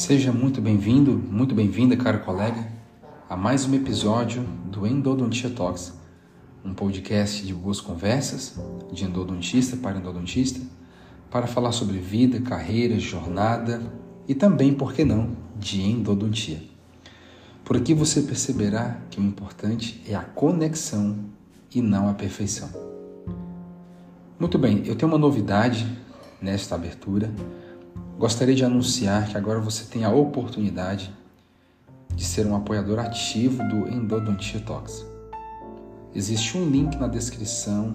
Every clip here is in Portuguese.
Seja muito bem-vindo, muito bem-vinda, caro colega, a mais um episódio do Endodontia Talks, um podcast de boas conversas de endodontista para endodontista, para falar sobre vida, carreira, jornada e também, por que não, de endodontia. Por aqui você perceberá que o importante é a conexão e não a perfeição. Muito bem, eu tenho uma novidade nesta abertura. Gostaria de anunciar que agora você tem a oportunidade de ser um apoiador ativo do Endodontia Talks. Existe um link na descrição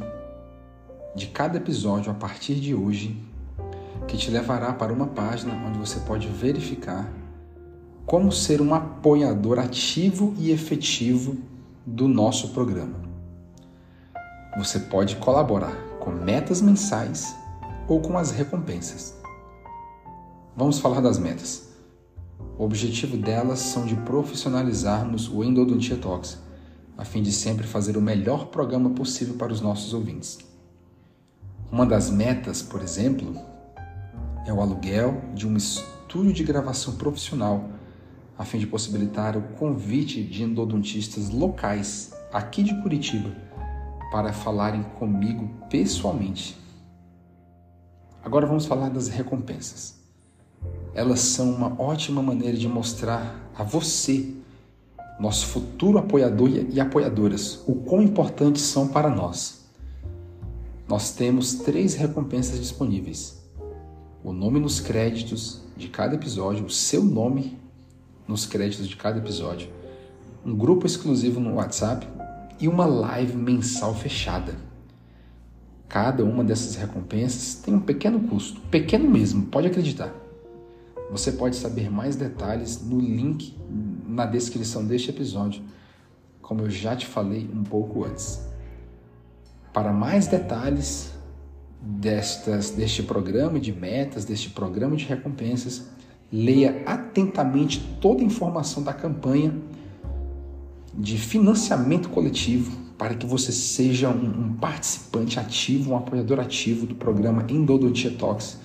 de cada episódio a partir de hoje que te levará para uma página onde você pode verificar como ser um apoiador ativo e efetivo do nosso programa. Você pode colaborar com metas mensais ou com as recompensas. Vamos falar das metas. O objetivo delas são de profissionalizarmos o Endodontia Talks, a fim de sempre fazer o melhor programa possível para os nossos ouvintes. Uma das metas, por exemplo, é o aluguel de um estúdio de gravação profissional, a fim de possibilitar o convite de endodontistas locais aqui de Curitiba para falarem comigo pessoalmente. Agora vamos falar das recompensas. Elas são uma ótima maneira de mostrar a você, nosso futuro apoiador e apoiadoras, o quão importantes são para nós. Nós temos três recompensas disponíveis: o nome nos créditos de cada episódio, o seu nome nos créditos de cada episódio, um grupo exclusivo no WhatsApp e uma live mensal fechada. Cada uma dessas recompensas tem um pequeno custo, pequeno mesmo, pode acreditar. Você pode saber mais detalhes no link na descrição deste episódio, como eu já te falei um pouco antes. Para mais detalhes destas, deste programa de metas, deste programa de recompensas, leia atentamente toda a informação da campanha de financiamento coletivo para que você seja um, um participante ativo, um apoiador ativo do programa Endodontia Talks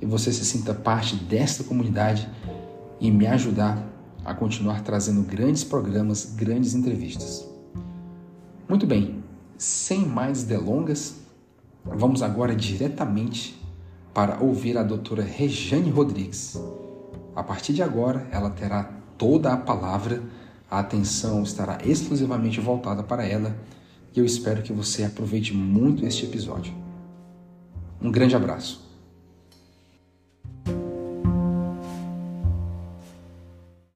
e você se sinta parte desta comunidade e me ajudar a continuar trazendo grandes programas, grandes entrevistas. Muito bem, sem mais delongas, vamos agora diretamente para ouvir a doutora Rejane Rodrigues. A partir de agora, ela terá toda a palavra a atenção estará exclusivamente voltada para ela e eu espero que você aproveite muito este episódio. Um grande abraço.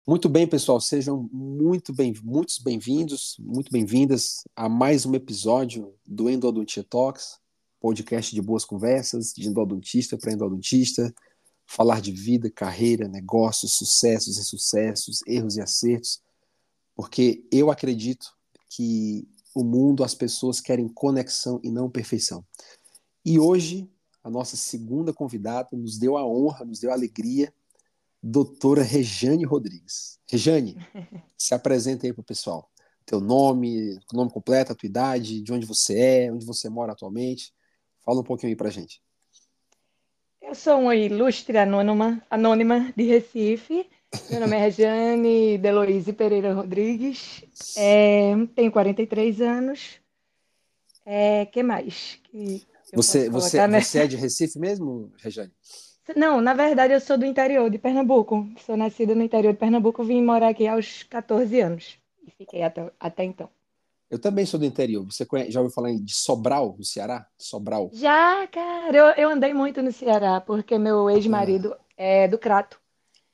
Muito bem, pessoal, sejam muito bem, muitos bem-vindos, muito bem-vindas a mais um episódio do Endodontia Talks, podcast de boas conversas, de endodontista para endodontista, falar de vida, carreira, negócios, sucessos e insucessos, erros e acertos porque eu acredito que o mundo, as pessoas querem conexão e não perfeição. E hoje, a nossa segunda convidada nos deu a honra, nos deu a alegria, doutora Rejane Rodrigues. Rejane, se apresenta aí para o pessoal. Teu nome, nome completo, a tua idade, de onde você é, onde você mora atualmente. Fala um pouquinho aí para gente. Eu sou uma ilustre anônima, anônima de Recife, meu nome é Regiane Deloise Pereira Rodrigues, é, tenho 43 anos. É, que mais? Que você, você, né? você é de Recife mesmo, Regiane? Não, na verdade eu sou do interior de Pernambuco. Sou nascida no interior de Pernambuco, vim morar aqui aos 14 anos e fiquei até, até então. Eu também sou do interior. Você conhece, já ouviu falar de Sobral, no Ceará? Sobral. Já, cara. Eu, eu andei muito no Ceará, porque meu ex-marido ah. é do Crato.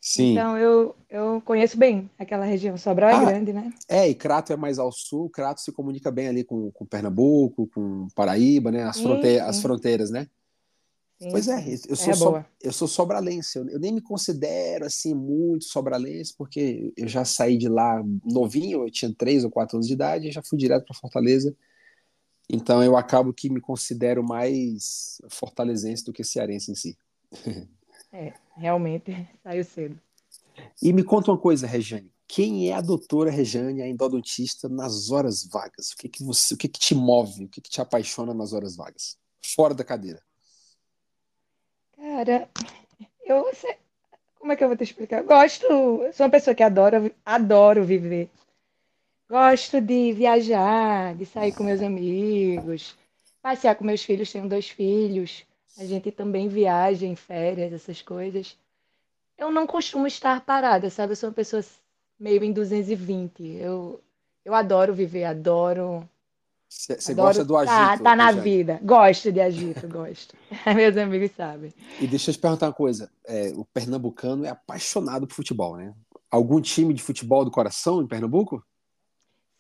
Sim. Então eu, eu conheço bem aquela região. Sobral é ah, é grande, né? É, e Crato é mais ao sul. Crato se comunica bem ali com, com Pernambuco, com Paraíba, né? As, fronte as fronteiras, né? Sim, pois é, eu sou, é so, eu sou sobralense. Eu, eu, nem me considero assim muito sobralense, porque eu já saí de lá novinho, eu tinha três ou quatro anos de idade, e já fui direto para Fortaleza. Então eu acabo que me considero mais fortalezense do que cearense em si. É, realmente saiu cedo. E me conta uma coisa, Rejane. Quem é a doutora Rejane, a endodontista, nas horas vagas? O que que você, o que que te move, o que que te apaixona nas horas vagas? Fora da cadeira. Cara, eu como é que eu vou te explicar? Gosto, sou uma pessoa que adora, adoro viver. Gosto de viajar, de sair com meus amigos, passear com meus filhos, tenho dois filhos. A gente também viaja em férias, essas coisas. Eu não costumo estar parada, sabe? Eu sou uma pessoa meio em 220. Eu, eu adoro viver, adoro. Você gosta do agito? Tá, tá na vida. Gosto de agito, gosto. Meus amigos sabem. E deixa eu te perguntar uma coisa. É, o pernambucano é apaixonado por futebol, né? Algum time de futebol do coração em Pernambuco?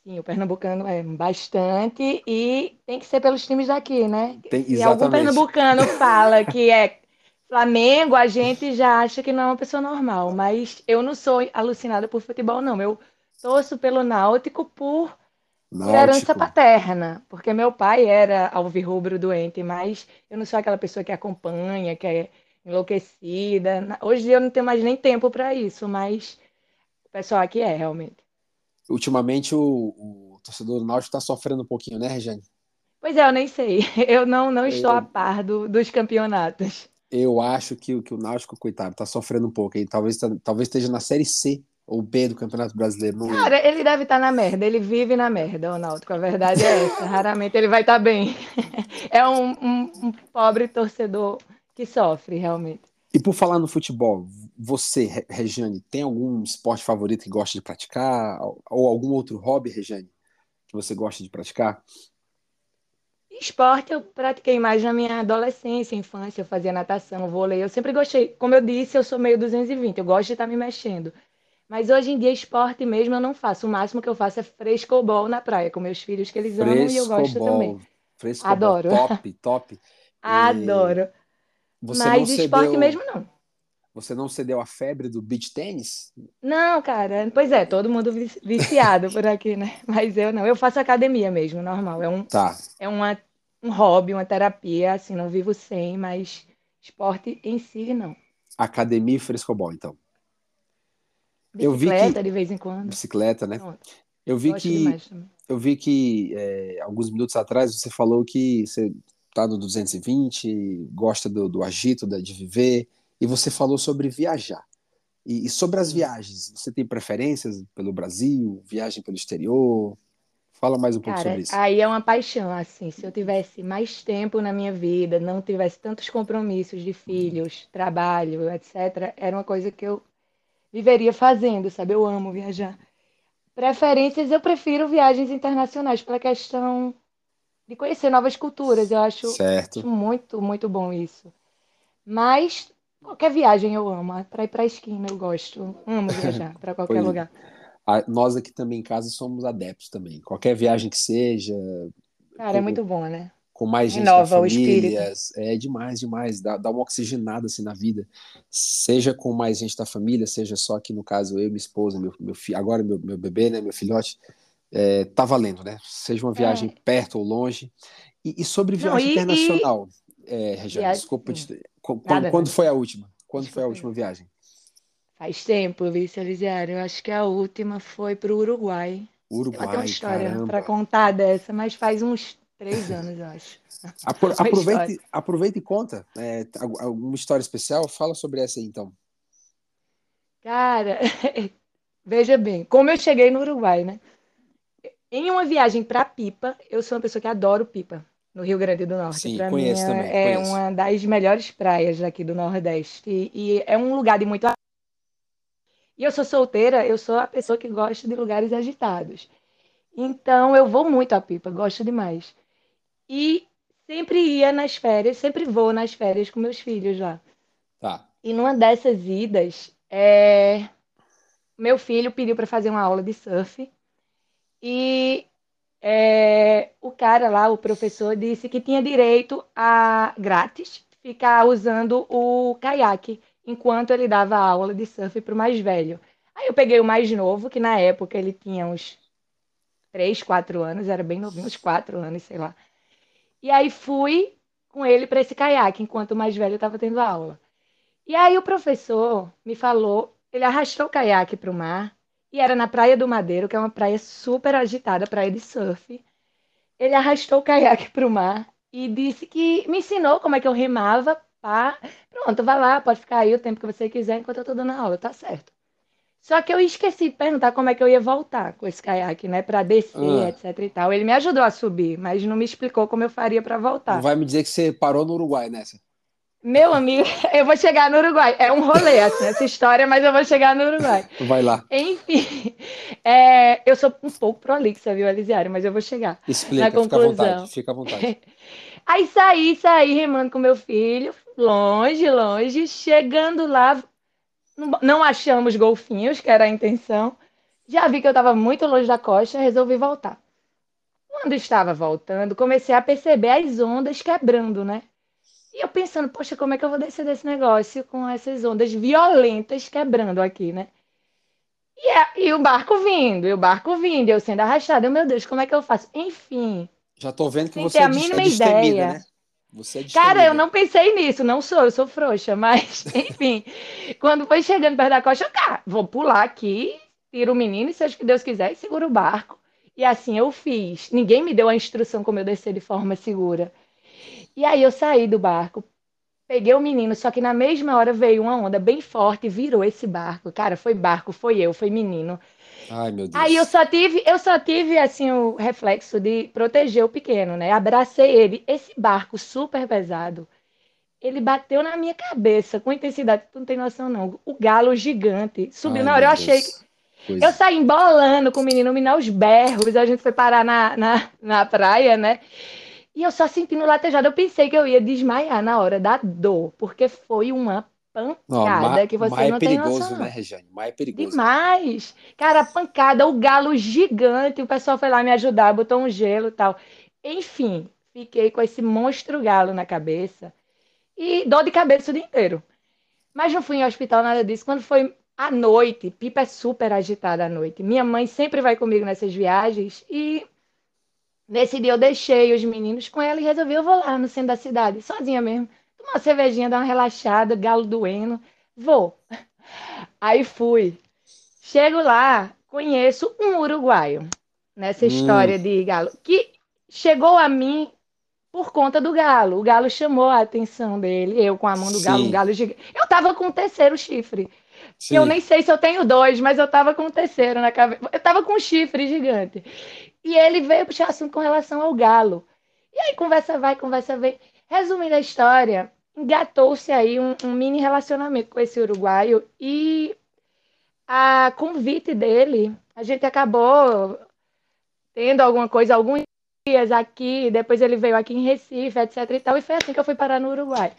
Sim, o pernambucano é bastante e tem que ser pelos times daqui, né? Tem, Se algum pernambucano fala que é Flamengo, a gente já acha que não é uma pessoa normal, mas eu não sou alucinada por futebol, não. Eu torço pelo Náutico por Náutico. herança paterna, porque meu pai era alvirrubro doente, mas eu não sou aquela pessoa que acompanha, que é enlouquecida. Hoje eu não tenho mais nem tempo para isso, mas o pessoal aqui é realmente ultimamente o, o torcedor do Náutico está sofrendo um pouquinho, né, Regiane? Pois é, eu nem sei. Eu não, não estou eu, a par do, dos campeonatos. Eu acho que, que o Náutico, coitado, está sofrendo um pouco. E talvez, tá, talvez esteja na Série C ou B do Campeonato Brasileiro. Não... Cara, ele deve estar tá na merda. Ele vive na merda, o Náutico. A verdade é essa. Raramente ele vai estar tá bem. É um, um, um pobre torcedor que sofre, realmente. E por falar no futebol, você, Regiane, tem algum esporte favorito que gosta de praticar? Ou algum outro hobby, Regiane, que você gosta de praticar? Esporte eu pratiquei mais na minha adolescência, infância, eu fazia natação, vôlei. Eu sempre gostei, como eu disse, eu sou meio 220, eu gosto de estar me mexendo. Mas hoje em dia, esporte mesmo eu não faço. O máximo que eu faço é frescobol na praia, com meus filhos, que eles amam e eu gosto também. Frescobol, Adoro. top, top. Adoro. Você Mas esporte mesmo não. Você não cedeu a febre do beach tênis? Não, cara. Pois é, todo mundo viciado por aqui, né? Mas eu não. Eu faço academia mesmo, normal. É um, tá. é uma, um hobby, uma terapia, assim, não vivo sem, mas esporte em si, não. Academia e frescobol, então. Bicicleta, eu vi que... de vez em quando. Bicicleta, né? Eu vi que eu vi que alguns minutos atrás você falou que você tá no 220, gosta do, do agito, da, de viver, e você falou sobre viajar. E, e, sobre as viagens, você tem preferências pelo Brasil, viagem pelo exterior? Fala mais um pouco Cara, sobre isso. Aí é uma paixão, assim, se eu tivesse mais tempo na minha vida, não tivesse tantos compromissos de filhos, trabalho, etc., era uma coisa que eu viveria fazendo, sabe? Eu amo viajar. Preferências, eu prefiro viagens internacionais pela questão de conhecer novas culturas. Eu acho, certo. muito, muito bom isso. Mas qualquer viagem eu amo. Para ir para a esquina eu gosto. Amo viajar para qualquer pois, lugar. nós aqui também em casa somos adeptos também. Qualquer viagem que seja. Cara, é com, é muito bom, né? Com mais gente Renova da família. É demais, demais. Dá, dá uma oxigenada assim na vida. Seja com mais gente da família, seja só aqui no caso eu, minha esposa, meu, meu filho, agora meu, meu bebê, né, meu filhote é, tá valendo, né? Seja uma viagem é. perto ou longe. E, e sobre viagem Não, e, internacional, e... É, Regiane, desculpa. Te... Quando, Nada, quando foi a última? Quando desculpa. foi a última viagem? Faz tempo, Vice Elisiário. Eu acho que a última foi para o Uruguai. Uruguai, Tem uma história para contar dessa, mas faz uns três anos, eu acho. Apro aproveita, aproveita e conta. É, alguma história especial? Fala sobre essa aí, então. Cara, veja bem, como eu cheguei no Uruguai, né? Em uma viagem para Pipa, eu sou uma pessoa que adoro Pipa, no Rio Grande do Norte. Sim, pra conheço mim, também. É conheço. uma das melhores praias aqui do Nordeste. E, e, é um lugar de muito. E eu sou solteira, eu sou a pessoa que gosta de lugares agitados. Então eu vou muito a Pipa, gosto demais. E sempre ia nas férias, sempre vou nas férias com meus filhos lá. Tá. E numa dessas idas, é... meu filho pediu para fazer uma aula de surf e é, o cara lá, o professor, disse que tinha direito a grátis ficar usando o caiaque enquanto ele dava aula de surf para o mais velho. Aí eu peguei o mais novo, que na época ele tinha uns 3, 4 anos, era bem novinho, uns 4 anos, sei lá. E aí fui com ele para esse caiaque, enquanto o mais velho estava tendo aula. E aí o professor me falou, ele arrastou o caiaque para o mar e era na Praia do Madeiro, que é uma praia super agitada, praia de surf. Ele arrastou o caiaque para o mar e disse que me ensinou como é que eu remava pá. Pronto, vai lá, pode ficar aí o tempo que você quiser enquanto eu tô dando aula, tá certo. Só que eu esqueci de perguntar como é que eu ia voltar com esse caiaque, né? Para descer, ah. etc e tal. Ele me ajudou a subir, mas não me explicou como eu faria para voltar. Não vai me dizer que você parou no Uruguai nessa? Meu amigo, eu vou chegar no Uruguai. É um rolê assim, essa história, mas eu vou chegar no Uruguai. Vai lá. Enfim, é, eu sou um pouco prolixa, viu, Elisiário? Mas eu vou chegar. Explica, na conclusão. fica à vontade. Fica à vontade. Aí saí, saí remando com meu filho, longe, longe. Chegando lá, não achamos golfinhos, que era a intenção. Já vi que eu estava muito longe da costa, resolvi voltar. Quando estava voltando, comecei a perceber as ondas quebrando, né? E eu pensando, poxa, como é que eu vou descer desse negócio com essas ondas violentas quebrando aqui, né? E, é, e o barco vindo, e o barco vindo, eu sendo arrastada. meu Deus, como é que eu faço? Enfim. Já tô vendo que você é a mínima é ideia. né? Você é Cara, eu não pensei nisso, não sou, eu sou frouxa, mas, enfim, quando foi chegando perto da costa, eu, cara, vou pular aqui, tiro o menino, e seja o que Deus quiser, e seguro o barco. E assim eu fiz. Ninguém me deu a instrução como eu descer de forma segura. E aí eu saí do barco, peguei o menino, só que na mesma hora veio uma onda bem forte e virou esse barco. Cara, foi barco, foi eu, foi menino. Ai, meu Deus. Aí eu só tive, eu só tive assim o reflexo de proteger o pequeno, né? Abracei ele. Esse barco super pesado, ele bateu na minha cabeça com intensidade, tu não tem noção não. O galo gigante subiu Ai, na hora, eu achei que Pois. Eu saí embolando com o menino, menino aos berros, a gente foi parar na, na, na praia, né? E eu só sentindo latejado, eu pensei que eu ia desmaiar na hora da dor, porque foi uma pancada que você não é tem perigoso, noção. né, Regiane? Mais é perigoso. Demais. Cara, pancada, o galo gigante, o pessoal foi lá me ajudar, botou um gelo e tal. Enfim, fiquei com esse monstro galo na cabeça e dor de cabeça o dia inteiro. Mas não fui em hospital, nada disso. Quando foi à noite, Pipa é super agitada à noite. Minha mãe sempre vai comigo nessas viagens e nesse dia eu deixei os meninos com ela e resolvi eu vou lá no centro da cidade, sozinha mesmo uma cervejinha, dar uma relaxada, galo doendo. Vou. Aí fui. Chego lá, conheço um uruguaio nessa hum. história de galo, que chegou a mim por conta do galo. O galo chamou a atenção dele, eu com a mão do galo, um galo gigante. Eu tava com o terceiro chifre. Sim. Eu nem sei se eu tenho dois, mas eu tava com o terceiro na cabeça. Eu tava com um chifre gigante. E ele veio puxar assunto com relação ao galo. E aí conversa vai, conversa vem. Resumindo a história, engatou-se aí um, um, mini relacionamento com esse uruguaio e a convite dele, a gente acabou tendo alguma coisa, alguns dias aqui, depois ele veio aqui em Recife, etc e tal, e foi assim que eu fui parar no Uruguai.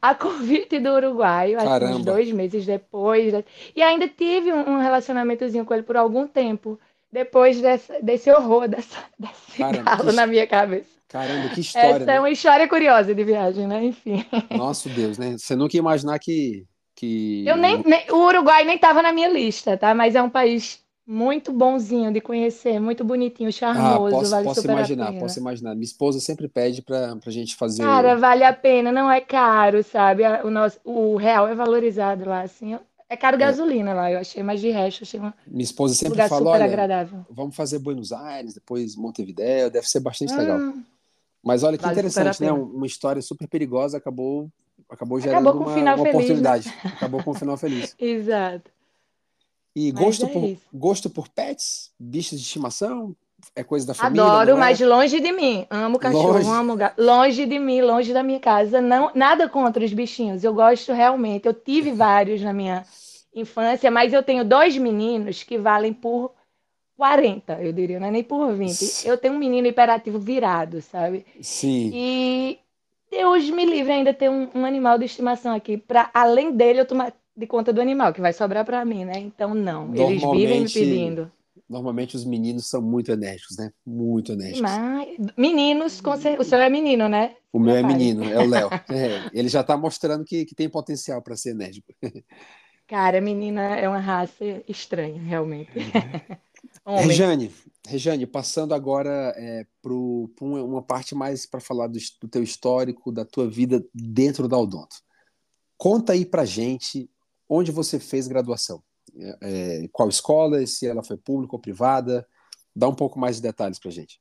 A convite do uruguaio, assim, uns dois meses depois, e ainda tive um relacionamentozinho com ele por algum tempo, depois dessa, desse horror, dessa, desse Caramba, na minha cabeça. Caramba, que história. Essa é né? é uma história curiosa de viagem, né? Enfim. Nosso Deus, né? Você nunca ia imaginar que. que... Eu nem, nem o Uruguai nem estava na minha lista, tá? Mas é um país muito bonzinho de conhecer, muito bonitinho, charmoso. Ah, posso, vale posso imaginar, posso imaginar. Minha esposa sempre pede para a gente fazer. Cara, vale a pena, não é caro, sabe? O, nosso, o real é valorizado lá, assim. É caro é. gasolina lá, eu achei, mas de resto, achei uma. Minha esposa sempre lugar fala: olha, agradável. vamos fazer Buenos Aires, depois Montevideo, deve ser bastante hum. legal. Mas olha que vale interessante, né? Uma história super perigosa acabou, acabou gerando acabou uma, um uma feliz, oportunidade. Né? Acabou com um final feliz. Exato. E gosto, é por, gosto por pets, bichos de estimação, é coisa da família? Adoro, é? mas longe de mim. Amo cachorro, longe. amo gato. Longe de mim, longe da minha casa. Não, nada contra os bichinhos. Eu gosto realmente. Eu tive vários na minha infância, mas eu tenho dois meninos que valem por 40, eu diria, não é nem por 20. Eu tenho um menino hiperativo virado, sabe? Sim. E Deus me livre ainda ter um, um animal de estimação aqui, para além dele eu tomar de conta do animal, que vai sobrar para mim, né? Então, não. Eles vivem me pedindo. Normalmente os meninos são muito enérgicos, né? Muito enérgicos. Mas, meninos, o seu é menino, né? O meu é menino, é o Léo. É, ele já está mostrando que, que tem potencial para ser enérgico. Cara, menina é uma raça estranha, realmente. Homem. Rejane, Rejane, passando agora é, para uma parte mais para falar do, do, teu histórico, da tua vida dentro da Odonto. Conta aí para gente onde você fez graduação. É, é, qual escola, se ela foi pública ou privada. Dá um pouco mais de detalhes para gente.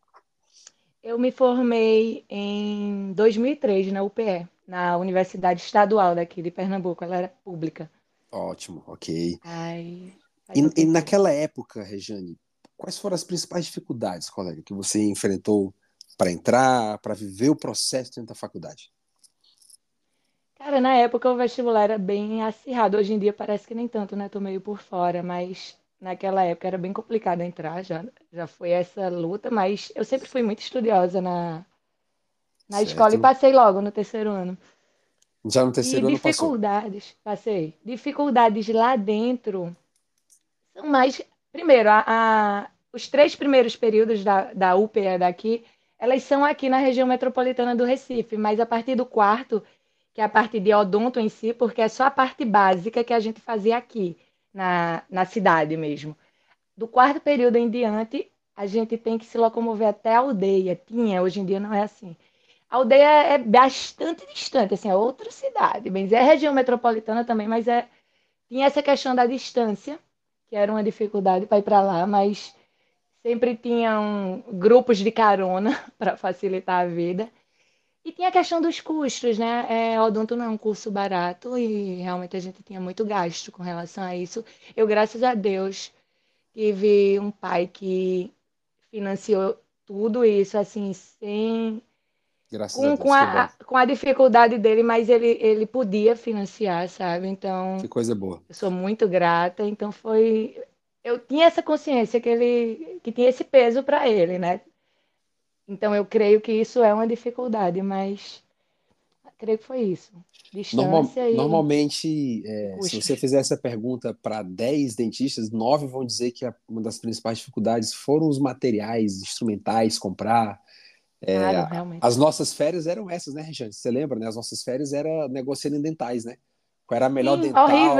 Eu me formei em 2003 na UPE, na Universidade Estadual daqui de Pernambuco, ela era pública. Ótimo, ok. Ai, e, e naquela época, Rejane, quais foram as principais dificuldades, colega, que você enfrentou para entrar, para viver o processo dentro da faculdade? Cara, na época o vestibular era bem acirrado. Hoje em dia parece que nem tanto, né? Tô meio por fora, mas naquela época era bem complicado entrar, já, já foi essa luta, mas eu sempre fui muito estudiosa na, na escola e passei logo no terceiro ano. Já no terceiro e ano dificuldades, passou. passei. Dificuldades lá dentro são mais. Primeiro, a, a, os três primeiros períodos da, da UPA daqui, elas são aqui na região metropolitana do Recife, mas a partir do quarto que é a parte de odonto em si, porque é só a parte básica que a gente fazia aqui, na, na cidade mesmo. Do quarto período em diante, a gente tem que se locomover até a aldeia. Tinha, hoje em dia não é assim. A aldeia é bastante distante, assim, é outra cidade. Bem, é região metropolitana também, mas é tinha essa questão da distância, que era uma dificuldade para ir para lá, mas sempre tinham grupos de carona para facilitar a vida. E tinha a questão dos custos, né? É, odonto não é um curso barato e realmente a gente tinha muito gasto com relação a isso. Eu, graças a Deus, tive um pai que financiou tudo isso, assim, sem. Graças com, a Deus, com, a, com a dificuldade dele, mas ele, ele podia financiar, sabe? Então. Que coisa boa. Eu sou muito grata, então foi. Eu tinha essa consciência que ele que tinha esse peso para ele, né? Então eu creio que isso é uma dificuldade, mas creio que foi isso. Distância Normal, e... Normalmente, é, se você fizer essa pergunta para 10 dentistas, 9 vão dizer que a, uma das principais dificuldades foram os materiais instrumentais, comprar. É, claro. As nossas férias eram essas, né, Regiane? Você lembra, né? As nossas férias era negociando em dentais, né? Qual era a melhor Sim, dental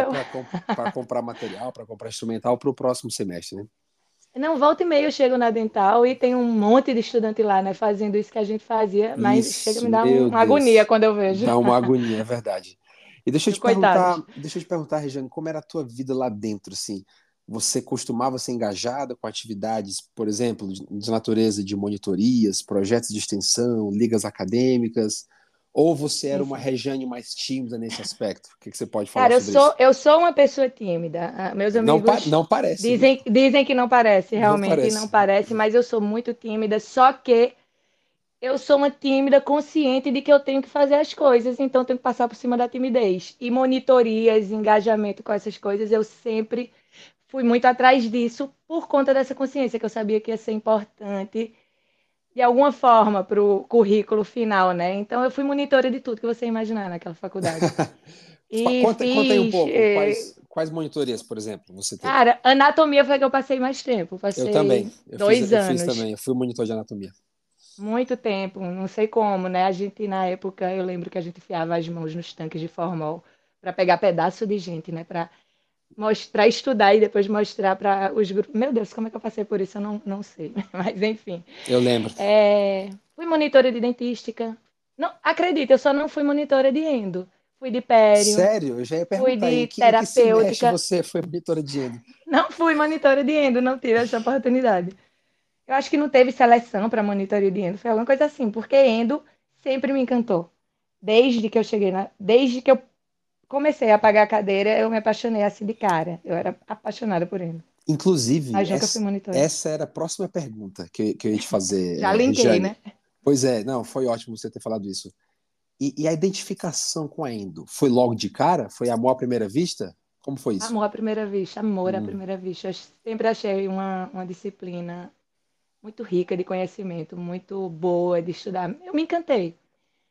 para comprar material, para comprar instrumental para o próximo semestre, né? Não, volta e meia eu chego na dental e tem um monte de estudante lá, né, fazendo isso que a gente fazia, mas isso, chega a me dar um, uma agonia quando eu vejo. Dá uma agonia, é verdade. E deixa eu te perguntar, deixa eu te perguntar, Regiane, como era a tua vida lá dentro, assim? Você costumava ser engajada com atividades, por exemplo, de natureza de monitorias, projetos de extensão, ligas acadêmicas? Ou você era uma Rejane mais tímida nesse aspecto? O que, que você pode falar Cara, sobre eu sou, isso? eu sou uma pessoa tímida. Ah, meus amigos não, pa não parece. Dizem, dizem que não parece, realmente não parece. não parece, mas eu sou muito tímida. Só que eu sou uma tímida consciente de que eu tenho que fazer as coisas, então tenho que passar por cima da timidez. E monitorias, engajamento com essas coisas, eu sempre fui muito atrás disso por conta dessa consciência que eu sabia que ia ser importante de alguma forma para o currículo final, né? Então eu fui monitora de tudo que você imaginar naquela faculdade. e conta, fiz, conta aí um pouco, eh, quais, quais monitorias, por exemplo, você teve? Cara, anatomia foi que eu passei mais tempo. Passei eu também. Eu dois fiz, anos. Eu fiz também, eu fui monitor de anatomia. Muito tempo, não sei como, né? A gente, na época, eu lembro que a gente enfiava as mãos nos tanques de formol para pegar pedaço de gente, né? Para mostrar, estudar e depois mostrar para os grupos. Meu Deus, como é que eu passei por isso? Eu não, não sei. Mas, enfim. Eu lembro. É, fui monitora de dentística. Não, acredita, eu só não fui monitora de endo. Fui de pério. Sério? Eu já ia perguntar. Fui de em que, terapêutica. Que você foi monitora de endo? Não fui monitora de endo, não tive essa oportunidade. Eu acho que não teve seleção para monitoria de endo, foi alguma coisa assim, porque endo sempre me encantou. Desde que eu cheguei na, desde que eu comecei a pagar a cadeira, eu me apaixonei assim de cara. Eu era apaixonada por ele. Inclusive, essa, essa, era a próxima pergunta que, que eu ia te fazer. Já linkei, né? Pois é, não, foi ótimo você ter falado isso. E, e, a identificação com a Endo? Foi logo de cara? Foi amor à primeira vista? Como foi isso? Amor à primeira vista, amor hum. à primeira vista. Eu sempre achei uma, uma disciplina muito rica de conhecimento, muito boa de estudar. Eu me encantei.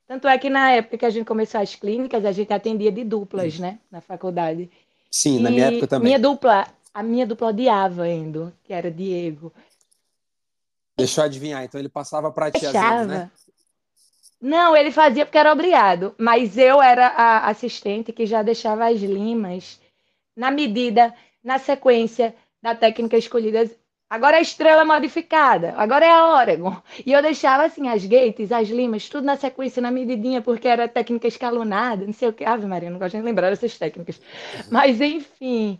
Tanto é que na época que a gente começou as clínicas, a gente atendia de duplas, né, na faculdade. Sim, e na minha época também. Minha dupla, a minha dupla odiava indo, que era Diego. Deixa eu adivinhar, então ele passava para ti às vezes, né? Não, ele fazia porque era obrigado, mas eu era a assistente que já deixava as limas na medida, na sequência da técnica escolhida Agora é a estrela modificada, agora é a Oregon. E eu deixava assim as gates, as limas, tudo na sequência, na medidinha, porque era técnica escalonada, não sei o que. Ave Maria, não gosto de lembrar dessas técnicas. Mas enfim,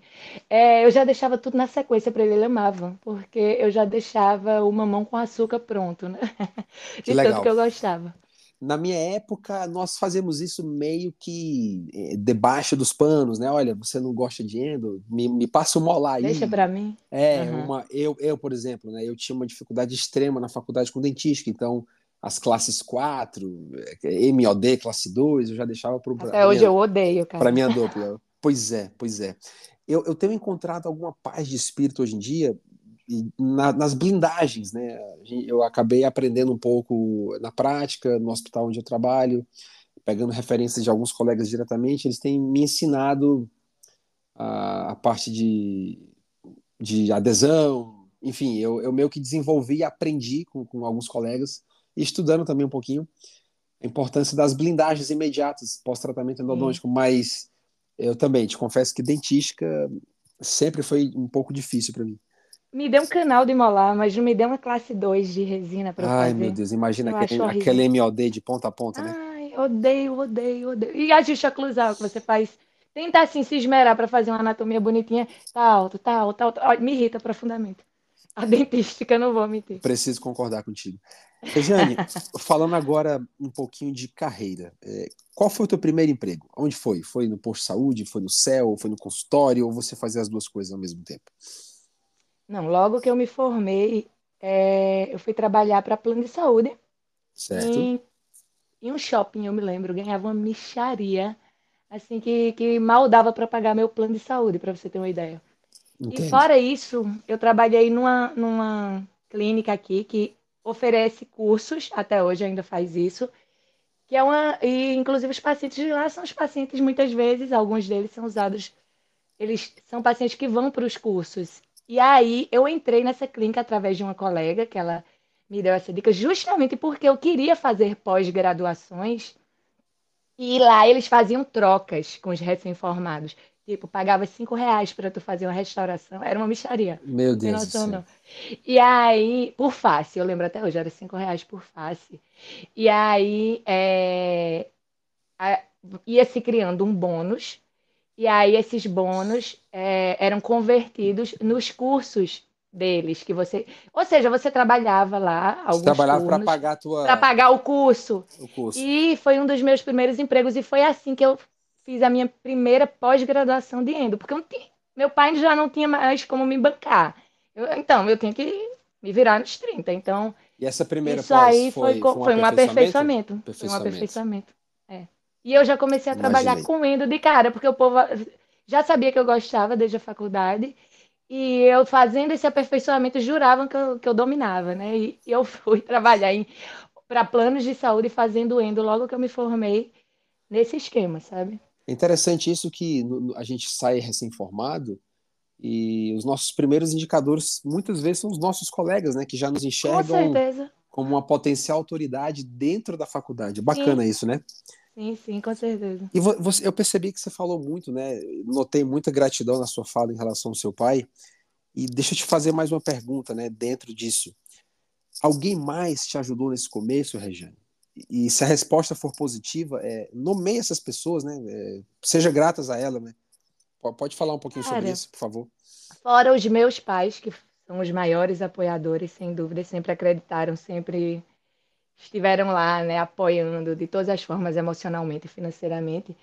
é, eu já deixava tudo na sequência para ele, ele amava, porque eu já deixava o mamão com açúcar pronto, né? De que legal. tanto que eu gostava. Na minha época, nós fazemos isso meio que é, debaixo dos panos, né? Olha, você não gosta de endo? Me, me passa uma molar aí. Deixa para mim. É, uhum. uma, eu, eu, por exemplo, né? Eu tinha uma dificuldade extrema na faculdade com dentística, então as classes 4, é, MOD, classe 2, eu já deixava para Até hoje minha, eu odeio, cara. Para minha dupla. pois é, pois é. Eu, eu tenho encontrado alguma paz de espírito hoje em dia na, nas blindagens, né? Eu acabei aprendendo um pouco na prática, no hospital onde eu trabalho, pegando referências de alguns colegas diretamente, eles têm me ensinado a, a parte de, de adesão, enfim, eu, eu meio que desenvolvi e aprendi com, com alguns colegas, estudando também um pouquinho, a importância das blindagens imediatas pós-tratamento endodôntico, hum. mas eu também te confesso que dentística sempre foi um pouco difícil para mim. Me deu um canal de molar, mas não me deu uma classe 2 de resina para fazer. Ai, meu Deus, imagina aquele, aquele MOD de ponta a ponta, né? Ai, odeio, odeio, odeio. E ajuste oclusal que você faz. Tenta assim se esmerar para fazer uma anatomia bonitinha. Tá alto, tá alto, tá alto. Me irrita profundamente. A dentística, não vou mentir. Preciso concordar contigo. Rejane, falando agora um pouquinho de carreira. É, qual foi o teu primeiro emprego? Onde foi? Foi no posto de saúde? Foi no céu? Foi no consultório? Ou você fazia as duas coisas ao mesmo tempo? Não, logo que eu me formei, é, eu fui trabalhar para plano de saúde. Certo. Em, em, um shopping, eu me lembro, ganhava uma micharia, assim, que, que mal dava para pagar meu plano de saúde, para você ter uma ideia. Entendi. E fora isso, eu trabalhei numa, numa clínica aqui que oferece cursos, até hoje ainda faz isso, que é uma. E inclusive os pacientes de lá são os pacientes, muitas vezes, alguns deles são usados. Eles são pacientes que vão para os cursos. E aí eu entrei nessa clínica através de uma colega que ela me deu essa dica, justamente porque eu queria fazer pós-graduações e lá eles faziam trocas com os recém-formados. Tipo, pagava cinco reais para tu fazer uma restauração. Era uma micharia. Meu Deus noção, do céu. Não. E aí, por face, eu lembro até hoje, era cinco reais por face. E aí, é, ia se criando um bônus e aí esses bônus é, eram convertidos nos cursos deles que você, ou seja, você trabalhava lá alguns trabalhava para pagar tua para pagar o curso. o curso. E foi um dos meus primeiros empregos e foi assim que eu fiz a minha primeira pós-graduação de endo, porque tinha, meu pai já não tinha mais como me bancar. Eu, então, eu tinha que me virar nos 30. Então, e essa primeira isso pós aí foi, foi, um, foi um aperfeiçoamento, aperfeiçoamento. Foi um aperfeiçoamento. É. E eu já comecei a trabalhar Imaginei. com endo de cara, porque o povo já sabia que eu gostava desde a faculdade. E eu fazendo esse aperfeiçoamento juravam que eu, que eu dominava, né? E eu fui trabalhar para planos de saúde fazendo endo logo que eu me formei nesse esquema, sabe? É interessante isso que a gente sai recém-formado e os nossos primeiros indicadores muitas vezes são os nossos colegas, né? Que já nos enxergam como uma potencial autoridade dentro da faculdade. Bacana Sim. isso, né? Sim, sim, com certeza. E você, eu percebi que você falou muito, né? Notei muita gratidão na sua fala em relação ao seu pai. E deixa eu te fazer mais uma pergunta, né? Dentro disso. Alguém mais te ajudou nesse começo, Regiane? E se a resposta for positiva, é, nomeie essas pessoas, né? É, seja gratas a ela, né? Pode falar um pouquinho Cara, sobre isso, por favor. Fora os meus pais, que são os maiores apoiadores, sem dúvida, sempre acreditaram, sempre estiveram lá, né, apoiando de todas as formas, emocionalmente e financeiramente.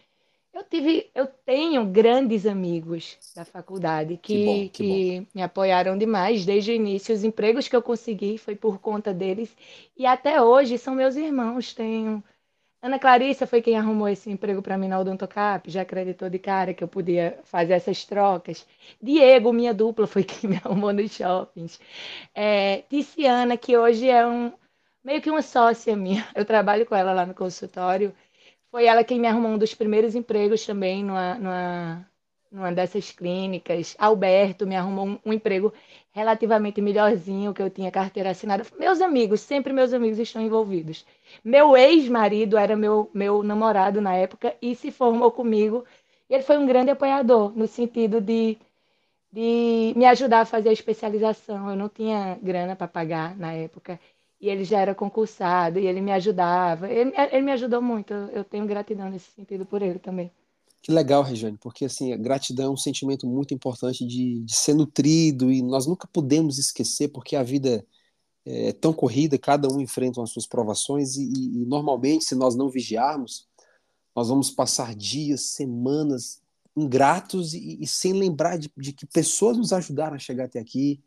Eu tive, eu tenho grandes amigos da faculdade que, que, bom, que, que me apoiaram demais desde o início. Os empregos que eu consegui foi por conta deles e até hoje são meus irmãos. Tenho Ana Clarissa foi quem arrumou esse emprego para mim na Odontocap, já acreditou de cara que eu podia fazer essas trocas. Diego, minha dupla, foi quem me arrumou nos shoppings. É, Ticiana, que hoje é um, meio que uma sócia minha. Eu trabalho com ela lá no consultório. Foi ela quem me arrumou um dos primeiros empregos também numa, numa, numa dessas clínicas. Alberto me arrumou um, um emprego relativamente melhorzinho, que eu tinha carteira assinada. Meus amigos, sempre meus amigos estão envolvidos. Meu ex-marido era meu, meu namorado na época e se formou comigo. Ele foi um grande apoiador, no sentido de, de me ajudar a fazer a especialização. Eu não tinha grana para pagar na época e ele já era concursado e ele me ajudava. Ele, ele me ajudou muito. Eu tenho gratidão nesse sentido por ele também. Que legal, Regiane, porque assim, gratidão é um sentimento muito importante de, de ser nutrido e nós nunca podemos esquecer, porque a vida é tão corrida, cada um enfrenta as suas provações e, e, e normalmente, se nós não vigiarmos, nós vamos passar dias, semanas ingratos e, e sem lembrar de, de, que pessoas nos ajudaram a chegar até aqui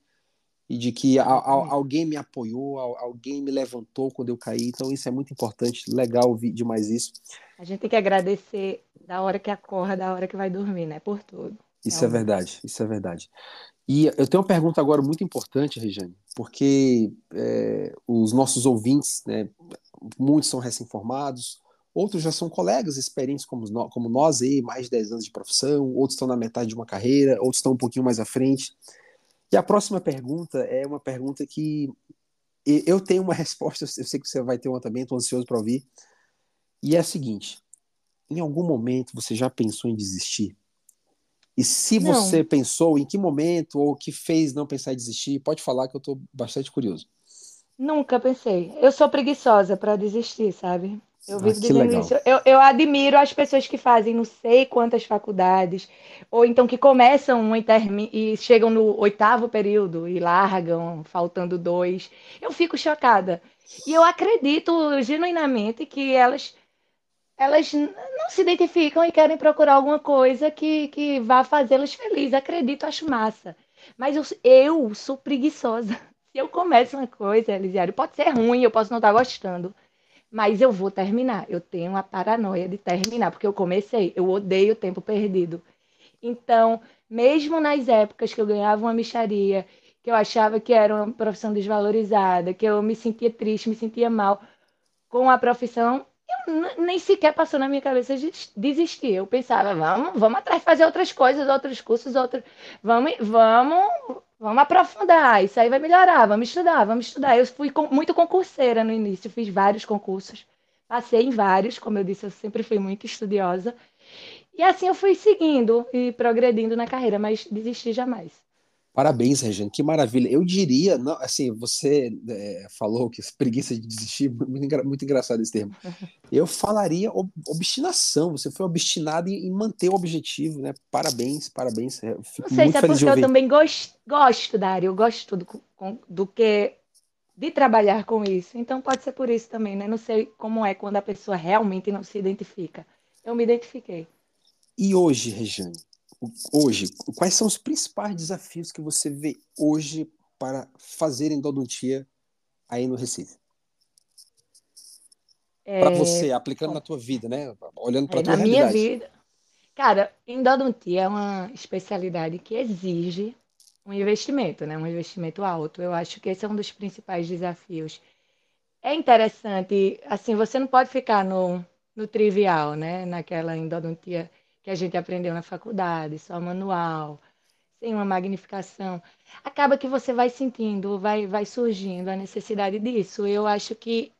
e de que a, a, alguém me apoiou, a, alguém me levantou quando eu caí. Então isso é muito importante, legal ouvir demais isso. A gente tem que agradecer da hora que acorda, da hora que vai dormir, né? Por tudo. Isso é, é verdade, isso é verdade. E eu tenho uma pergunta agora muito importante, Regiane, porque é, os nossos ouvintes, né, muitos são recém-formados, outros já são colegas experientes como, como nós, aí, mais de 10 anos de profissão, outros estão na metade de uma carreira, outros estão um pouquinho mais à frente. E a próxima pergunta é uma pergunta que eu tenho uma resposta, eu sei que você vai ter uma também, estou ansioso para ouvir. E é a seguinte: em algum momento você já pensou em desistir? E se não. você pensou, em que momento ou o que fez não pensar em desistir, pode falar que eu estou bastante curioso. Nunca pensei. Eu sou preguiçosa para desistir, sabe? Eu ah, vivo ah, dizendo isso. Eu, eu admiro as pessoas que fazem não sei quantas faculdades, ou então que começam e chegam no oitavo período e largam, faltando dois. Eu fico chocada. E eu acredito genuinamente que elas elas não se identificam e querem procurar alguma coisa que, que vá fazê-las felizes. Acredito, acho massa. Mas eu, eu sou preguiçosa. Se eu começo uma coisa, Elisiário, pode ser ruim, eu posso não estar gostando, mas eu vou terminar. Eu tenho a paranoia de terminar, porque eu comecei, eu odeio o tempo perdido. Então, mesmo nas épocas que eu ganhava uma micharia, que eu achava que era uma profissão desvalorizada, que eu me sentia triste, me sentia mal com a profissão, nem sequer passou na minha cabeça desistir. Eu pensava, vamos, vamos atrás fazer outras coisas, outros cursos, outros, vamos, vamos, vamos aprofundar. Isso aí vai melhorar. Vamos estudar, vamos estudar. Eu fui muito concurseira no início, fiz vários concursos, passei em vários, como eu disse, eu sempre fui muito estudiosa. E assim eu fui seguindo e progredindo na carreira, mas desisti jamais. Parabéns, Regina, que maravilha. Eu diria, não, assim, você é, falou que preguiça de desistir, muito, engra, muito engraçado esse termo. Eu falaria obstinação, você foi obstinado em, em, manter o objetivo, né? Parabéns, parabéns. Fico não sei se é porque eu também gosto, gosto, Dário, eu gosto do, do que de trabalhar com isso. Então pode ser por isso também, né? Não sei como é quando a pessoa realmente não se identifica. Eu me identifiquei. E hoje, Regiane, hoje, quais são os principais desafios que você vê hoje para fazer endodontia aí no Recife? É... Para você, aplicando na tua vida, né? Olhando para a é, tua na realidade. minha vida. Cara, endodontia é uma especialidade que exige um investimento, né? Um investimento alto. Eu acho que esse é um dos principais desafios. É interessante, assim, você não pode ficar no, no trivial, né? Naquela endodontia que a gente aprendeu na faculdade, só manual, sem uma magnificação, acaba que você vai sentindo, vai, vai surgindo a necessidade disso. Eu acho que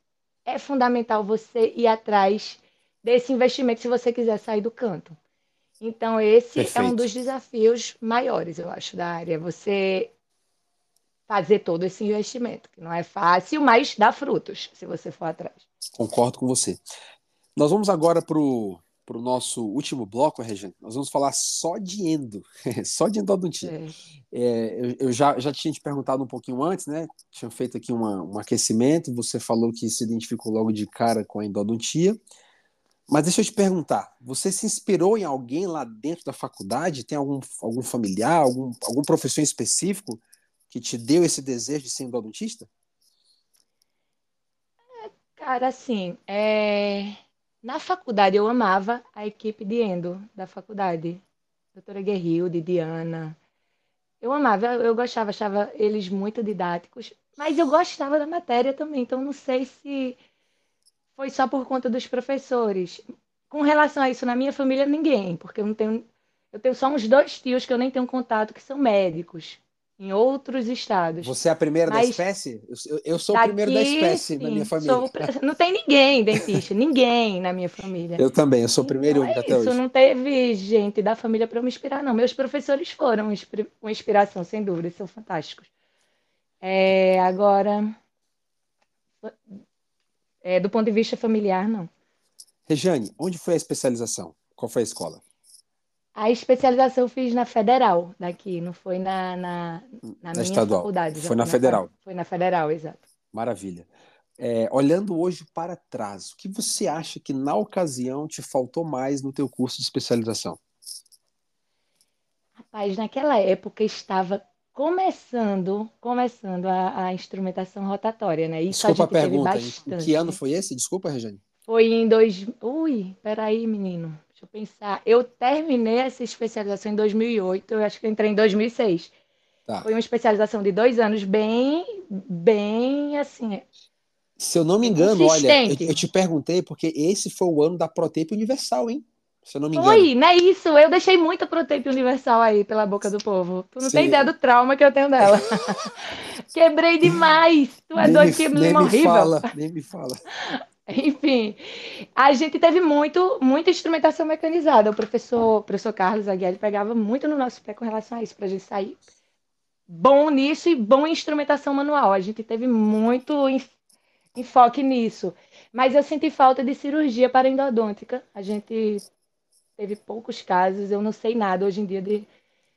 é fundamental você ir atrás desse investimento se você quiser sair do canto. Então, esse Perfeito. é um dos desafios maiores, eu acho, da área. Você fazer todo esse investimento, que não é fácil, mas dá frutos se você for atrás. Concordo com você. Nós vamos agora para o para o nosso último bloco, Regina, nós vamos falar só de endo, só de endodontia. É. É, eu, eu já, já tinha te perguntado um pouquinho antes, né? Tinha feito aqui uma, um aquecimento, você falou que se identificou logo de cara com a endodontia. Mas deixa eu te perguntar, você se inspirou em alguém lá dentro da faculdade? Tem algum, algum familiar, algum, algum professor específico que te deu esse desejo de ser endodontista? Cara, assim, é na faculdade, eu amava a equipe de endo da faculdade. Doutora Guerrilde, Diana. Eu amava, eu gostava, achava eles muito didáticos, mas eu gostava da matéria também, então não sei se foi só por conta dos professores. Com relação a isso, na minha família, ninguém, porque eu não tenho. Eu tenho só uns dois tios que eu nem tenho contato, que são médicos em outros estados. Você é a primeira Mas da espécie? Eu, eu sou daqui, o primeiro da espécie sim, na minha família. Sou, não tem ninguém dentista, ninguém na minha família. Eu também, eu sou o primeiro então, e único é até isso, hoje. Não teve gente da família para me inspirar, não. Meus professores foram uma inspiração, sem dúvida, são fantásticos. É, agora, é, do ponto de vista familiar, não. Rejane, onde foi a especialização? Qual foi a escola? A especialização eu fiz na Federal daqui, não foi na, na, na, na minha estadual. faculdade. Foi na Federal. Foi na Federal, exato. Maravilha. É, olhando hoje para trás, o que você acha que na ocasião te faltou mais no teu curso de especialização? Rapaz, naquela época estava começando, começando a, a instrumentação rotatória, né? Isso Desculpa a, a pergunta. Em que ano foi esse? Desculpa, Regiane. Foi em dois. Ui, peraí, menino. Deixa eu pensar. Eu terminei essa especialização em 2008, eu acho que eu entrei em 2006. Tá. Foi uma especialização de dois anos, bem, bem assim. Se eu não me engano, olha, eu, eu, te perguntei porque esse foi o ano da Protape Universal, hein? Se eu não me engano. Foi, não é isso? Eu deixei muita Protape Universal aí pela boca do povo. Tu não Sim. tem ideia do trauma que eu tenho dela. Quebrei demais. Tu é doido, que nem horrível. Me fala, nem me fala. Enfim, a gente teve muito, muita instrumentação mecanizada. O professor, professor Carlos Aguiar pegava muito no nosso pé com relação a isso, para a gente sair bom nisso e bom em instrumentação manual. A gente teve muito enfoque nisso. Mas eu senti falta de cirurgia para endodôntica. A gente teve poucos casos, eu não sei nada hoje em dia de,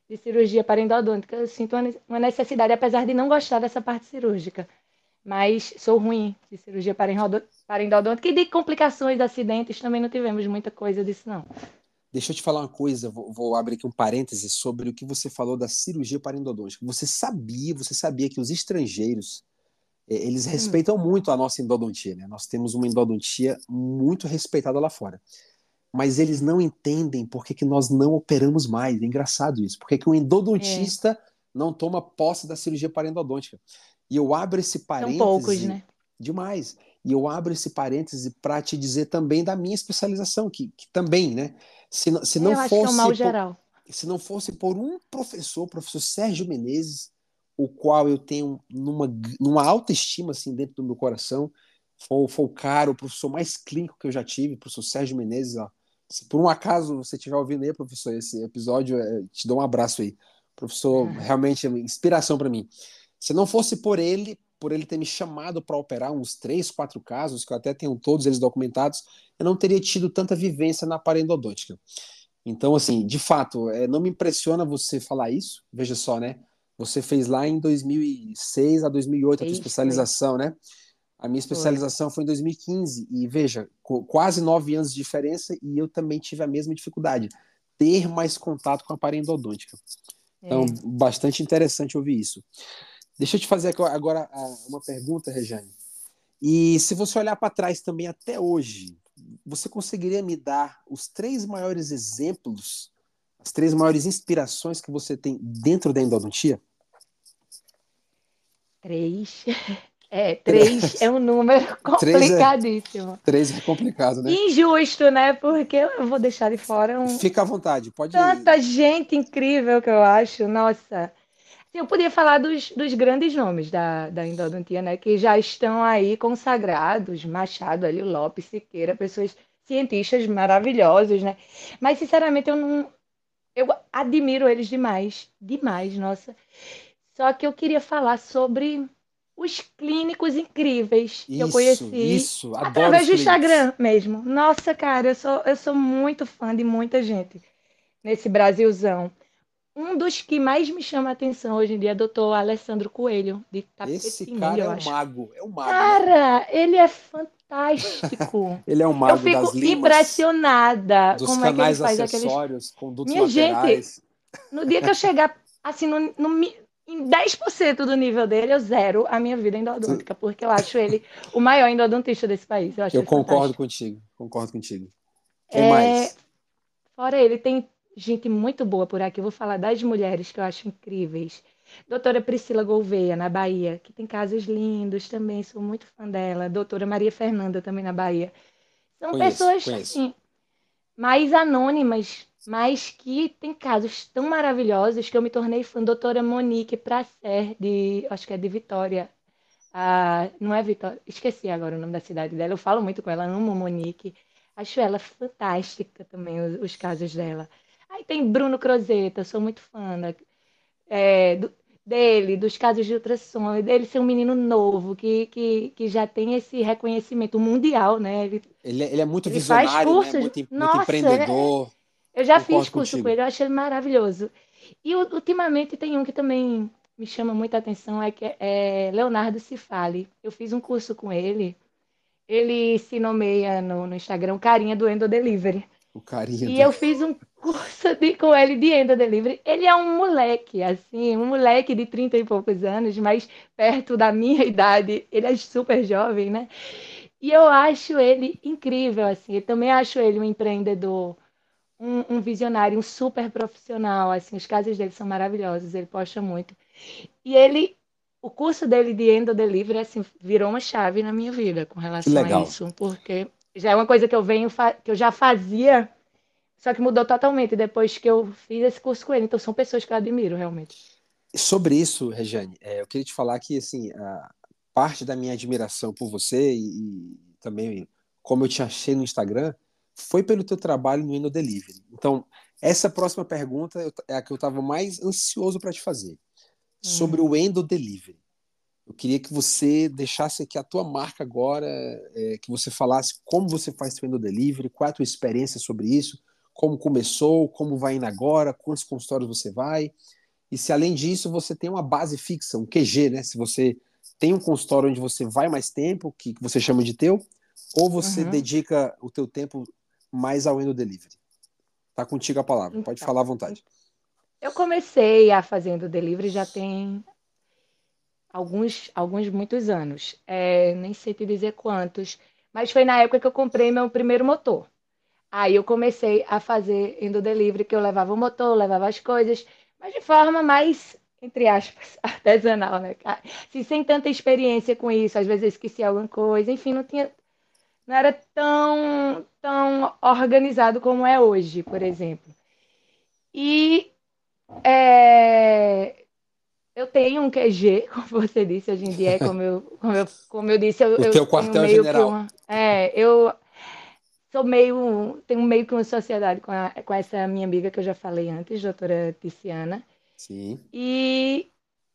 de cirurgia para endodôntica. Eu sinto uma necessidade, apesar de não gostar dessa parte cirúrgica. Mas sou ruim de cirurgia para, para endodôntica e de complicações, acidentes, também não tivemos muita coisa disso, não. Deixa eu te falar uma coisa, vou, vou, abrir aqui um parêntese sobre o que você falou da cirurgia para endodôntica. Você sabia, você sabia que os estrangeiros é, eles hum. respeitam hum. muito a nossa endodontia, né? Nós temos uma endodontia muito respeitada lá fora. Mas eles não entendem por que, que nós não operamos mais. É engraçado isso. Por que, que o endodontista é. não toma posse da cirurgia parendodôntica? E eu abro esse parêntese. São poucos, né? Demais. E eu abro esse parêntese para te dizer também da minha especialização, que, que também, né? Se, se não eu fosse. Acho que é um mal por. Se não fosse por um professor, o professor Sérgio Menezes, o qual eu tenho numa, numa alta estima assim, dentro do meu coração. Foi, foi o cara, o professor mais clínico que eu já tive, o professor Sérgio Menezes. Ó. Se por um acaso você estiver ouvindo aí, professor, esse episódio, é, te dou um abraço aí. Professor, uhum. realmente é uma inspiração para mim. Se não fosse por ele, por ele ter me chamado para operar uns três, quatro casos, que eu até tenho todos eles documentados, eu não teria tido tanta vivência na parendodôntica. Então, assim, de fato, é, não me impressiona você falar isso. Veja só, né? Você fez lá em 2006 a 2008 a sua especialização, né? A minha especialização foi. foi em 2015 e veja, quase nove anos de diferença e eu também tive a mesma dificuldade, ter mais contato com a parendodôntica. Então, é. bastante interessante ouvir isso. Deixa eu te fazer agora uma pergunta, Rejane. E se você olhar para trás também até hoje, você conseguiria me dar os três maiores exemplos, as três maiores inspirações que você tem dentro da endodontia? Três. É, três é um número complicadíssimo. Três é, três é complicado, né? Injusto, né? Porque eu vou deixar de fora um. Fica à vontade, pode Tanta gente incrível que eu acho, nossa. Eu podia falar dos, dos grandes nomes da, da endodontia, né? Que já estão aí consagrados, Machado, Hélio Lopes, Siqueira, pessoas cientistas maravilhosos, né? Mas, sinceramente, eu não. Eu admiro eles demais, demais, nossa. Só que eu queria falar sobre os clínicos incríveis que isso, eu conheci isso, através do Instagram mesmo. Nossa, cara, eu sou, eu sou muito fã de muita gente nesse Brasilzão. Um dos que mais me chama a atenção hoje em dia é o doutor Alessandro Coelho, de Esse cara é um mago, é um mago. Cara, ele é fantástico. ele é um mago Eu fico das impressionada dos como canais é que ele faz acessórios, aqueles... condutos Minha laterais. gente, no dia que eu chegar assim no, no, em 10% do nível dele, eu zero a minha vida endodôntica, porque eu acho ele o maior endodontista desse país. Eu, eu concordo fantástico. contigo, concordo contigo. Quem é... mais? Fora ele, tem gente muito boa por aqui. Eu vou falar das mulheres que eu acho incríveis. Doutora Priscila Gouveia, na Bahia, que tem casos lindos também, sou muito fã dela. Doutora Maria Fernanda, também na Bahia. São conheço, pessoas conheço. Assim, mais anônimas, mas que tem casos tão maravilhosos que eu me tornei fã. Doutora Monique Pracer, de, acho que é de Vitória. Ah, não é Vitória, esqueci agora o nome da cidade dela. Eu falo muito com ela, amo Monique. Acho ela fantástica também, os, os casos dela. Aí tem Bruno Crozeta, sou muito fã da, é, do, dele, dos casos de ultrassom, dele ser um menino novo, que, que, que já tem esse reconhecimento mundial, né? Ele, ele, é, ele é muito ele visionário, né? muito, Nossa, muito empreendedor. Eu já fiz curso contigo. com ele, eu acho ele maravilhoso. E ultimamente tem um que também me chama muita atenção, é que é Leonardo Cifali. Eu fiz um curso com ele. Ele se nomeia no, no Instagram Carinha do Endo Delivery. O carinha. E do... eu fiz um curso de, com ele de Endo Delivery. Ele é um moleque, assim, um moleque de 30 e poucos anos, mas perto da minha idade. Ele é super jovem, né? E eu acho ele incrível, assim. Eu também acho ele um empreendedor um, um, visionário, um super profissional. Assim, os casos dele são maravilhosos, ele posta muito. E ele, o curso dele de Endo Delivery, assim, virou uma chave na minha vida com relação a isso, porque já é uma coisa que eu venho, que eu já fazia, só que mudou totalmente depois que eu fiz esse curso com ele. Então são pessoas que eu admiro realmente. Sobre isso, Regiane, é, eu queria te falar que assim, parte da minha admiração por você e, e também como eu te achei no Instagram foi pelo teu trabalho no Eno Delivery. Então, essa próxima pergunta é a que eu estava mais ansioso para te fazer. Sobre uhum. o Endo Delivery. Eu queria que você deixasse aqui a tua marca agora, é, que você falasse como você faz Endo Delivery, qual é a tua experiência sobre isso, como começou, como vai indo agora, quantos consultórios você vai. E se além disso você tem uma base fixa, um QG, né? Se você tem um consultório onde você vai mais tempo, que você chama de teu, ou você uhum. dedica o teu tempo mais ao Endo Delivery. Tá contigo a palavra, então, pode falar à vontade. Eu comecei a fazendo delivery já tem alguns, alguns muitos anos. É, nem sei te dizer quantos, mas foi na época que eu comprei meu primeiro motor. Aí eu comecei a fazer indo delivery, que eu levava o motor, levava as coisas, mas de forma mais, entre aspas, artesanal, né? Sem tanta experiência com isso, às vezes esquecia alguma coisa, enfim, não tinha não era tão, tão organizado como é hoje, por exemplo. E é, eu tenho um QG, como você disse, hoje em dia, como eu, como eu, como eu disse, eu, o eu teu quartel-general. Uma, é, eu sou meio, tenho meio que uma sociedade com, a, com essa minha amiga que eu já falei antes, doutora Tiziana. Sim. E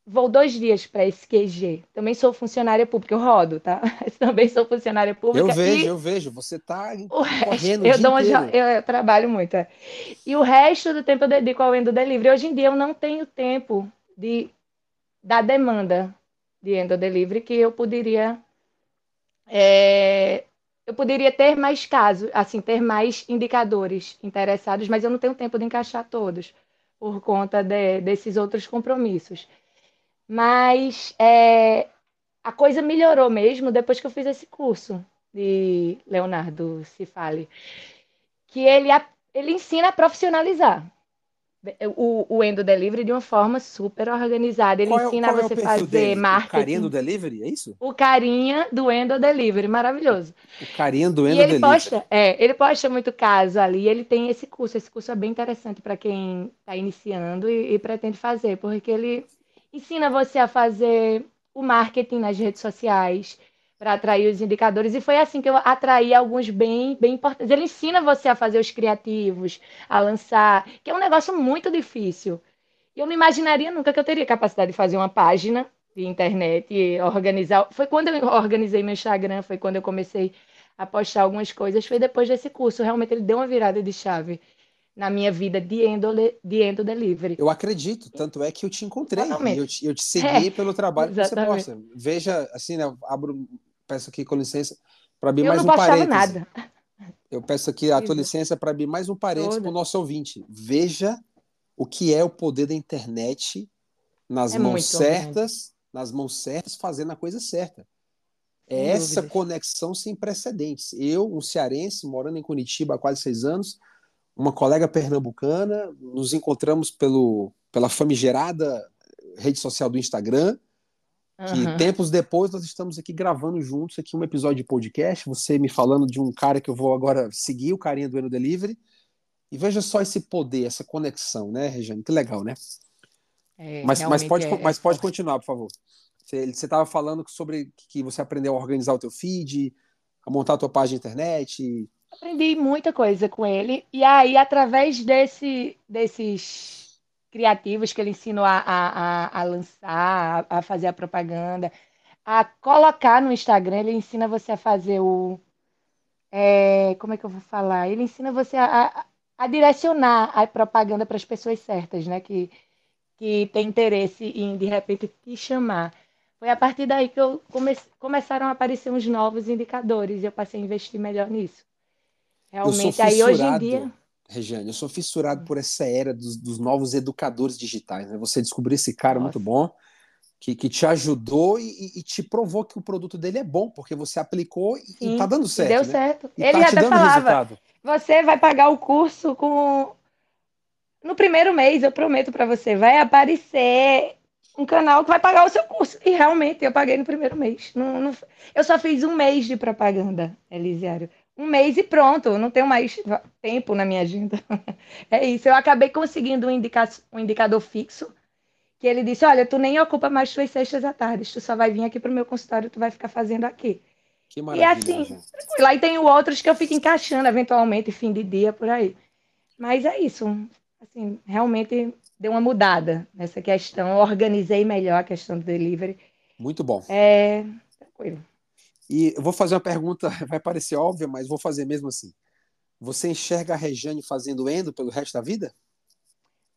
Vou dois dias para esse QG. Também sou funcionária pública, eu rodo, tá? Também sou funcionária pública. Eu vejo, e... eu vejo. Você está correndo eu, dou um, eu trabalho muito. É. E o resto do tempo eu dedico ao Endo Delivery. Hoje em dia eu não tenho tempo de da demanda de Endo Delivery que eu poderia é, eu poderia ter mais casos, assim, ter mais indicadores interessados, mas eu não tenho tempo de encaixar todos por conta de, desses outros compromissos. Mas é, a coisa melhorou mesmo depois que eu fiz esse curso de Leonardo Cifali, que ele, ele ensina a profissionalizar o, o Endo Delivery de uma forma super organizada. Ele qual é, ensina é, você a fazer dele? marketing. O carinha do Delivery, é isso? O carinha do Endo Delivery, maravilhoso. O carinha do Endo e ele Delivery. Posta, é, ele posta muito caso ali. Ele tem esse curso. Esse curso é bem interessante para quem está iniciando e, e pretende fazer, porque ele ensina você a fazer o marketing nas redes sociais para atrair os indicadores. E foi assim que eu atraí alguns bem, bem importantes. Ele ensina você a fazer os criativos, a lançar, que é um negócio muito difícil. E eu não imaginaria nunca que eu teria capacidade de fazer uma página de internet e organizar. Foi quando eu organizei meu Instagram, foi quando eu comecei a postar algumas coisas, foi depois desse curso. Realmente ele deu uma virada de chave na minha vida de endo, de endo delivery. Eu acredito, tanto é que eu te encontrei eu te, eu te segui é, pelo trabalho exatamente. que você posta. Veja, assim, né, abro, peço aqui com licença para abrir eu mais um parênteses. Nada. Eu peço aqui a tua licença para abrir mais um parênteses para o nosso ouvinte. Veja o que é o poder da internet nas é mãos certas, nas mãos certas, fazendo a coisa certa. É essa conexão sem precedentes. Eu, um cearense, morando em Curitiba há quase seis anos, uma colega pernambucana, nos encontramos pelo, pela famigerada rede social do Instagram, que uhum. tempos depois nós estamos aqui gravando juntos aqui um episódio de podcast, você me falando de um cara que eu vou agora seguir, o carinha do Eno Delivery, e veja só esse poder, essa conexão, né, Regiane? Que legal, né? É, mas, mas, pode, é, mas pode continuar, por favor. Você estava falando sobre que você aprendeu a organizar o teu feed, a montar a tua página de internet, Aprendi muita coisa com ele. E aí, através desse, desses criativos que ele ensinou a, a, a lançar, a, fazer a propaganda, a colocar no Instagram, ele ensina você a fazer o. É, como é que eu vou falar? Ele ensina você a, a direcionar a propaganda para as pessoas certas, né? Que, que tem interesse em, de repente, te chamar. Foi a partir daí que eu come, começaram a aparecer uns novos indicadores e eu passei a investir melhor nisso. Realmente, aí hoje em dia. Regiane, eu sou fissurado por essa era dos, dos novos educadores digitais. Né? Você descobriu esse cara Nossa. muito bom, que, que te ajudou e, e, te provou que o produto dele é bom, porque você aplicou e, Sim, está dando certo. Deu né? certo. E Ele tá até falava, resultado. você vai pagar o curso com... No primeiro mês, eu prometo para você, vai aparecer um canal que vai pagar o seu curso. E realmente, eu paguei no primeiro mês. Não, não... Eu só fiz um mês de propaganda, Elisiário um mês e pronto, não tenho mais tempo na minha agenda. É isso, eu acabei conseguindo um, indica um indicador fixo, que ele disse, olha, tu nem ocupa mais suas sextas à tarde, tu só vai vir aqui para o meu consultório, tu vai ficar fazendo aqui. Que maravilha, e assim, lá e tenho outros que eu fico encaixando eventualmente, fim de dia, por aí. Mas é isso, assim, realmente deu uma mudada nessa questão, organizei melhor a questão do delivery. Muito bom. É, tranquilo. E eu vou fazer uma pergunta, vai parecer óbvia, mas vou fazer mesmo assim. Você enxerga a Rejane fazendo endo pelo resto da vida?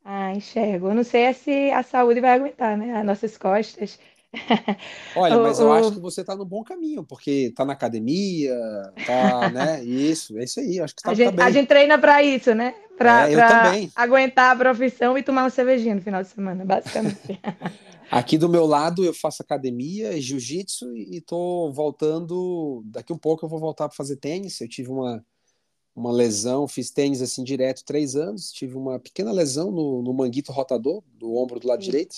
Ah, enxergo. Eu não sei se a saúde vai aguentar, né? As nossas costas. Olha, mas eu acho que você está no bom caminho, porque está na academia, tá, né? Isso, é isso aí. Acho que tá, a, gente, tá a gente treina para isso, né? Para é, aguentar a profissão e tomar uma cervejinha no final de semana, basicamente. Aqui do meu lado eu faço academia, jiu-jitsu e estou voltando. Daqui um pouco eu vou voltar para fazer tênis. Eu tive uma, uma lesão, fiz tênis assim direto três anos. Tive uma pequena lesão no, no manguito rotador do ombro do lado Sim. direito.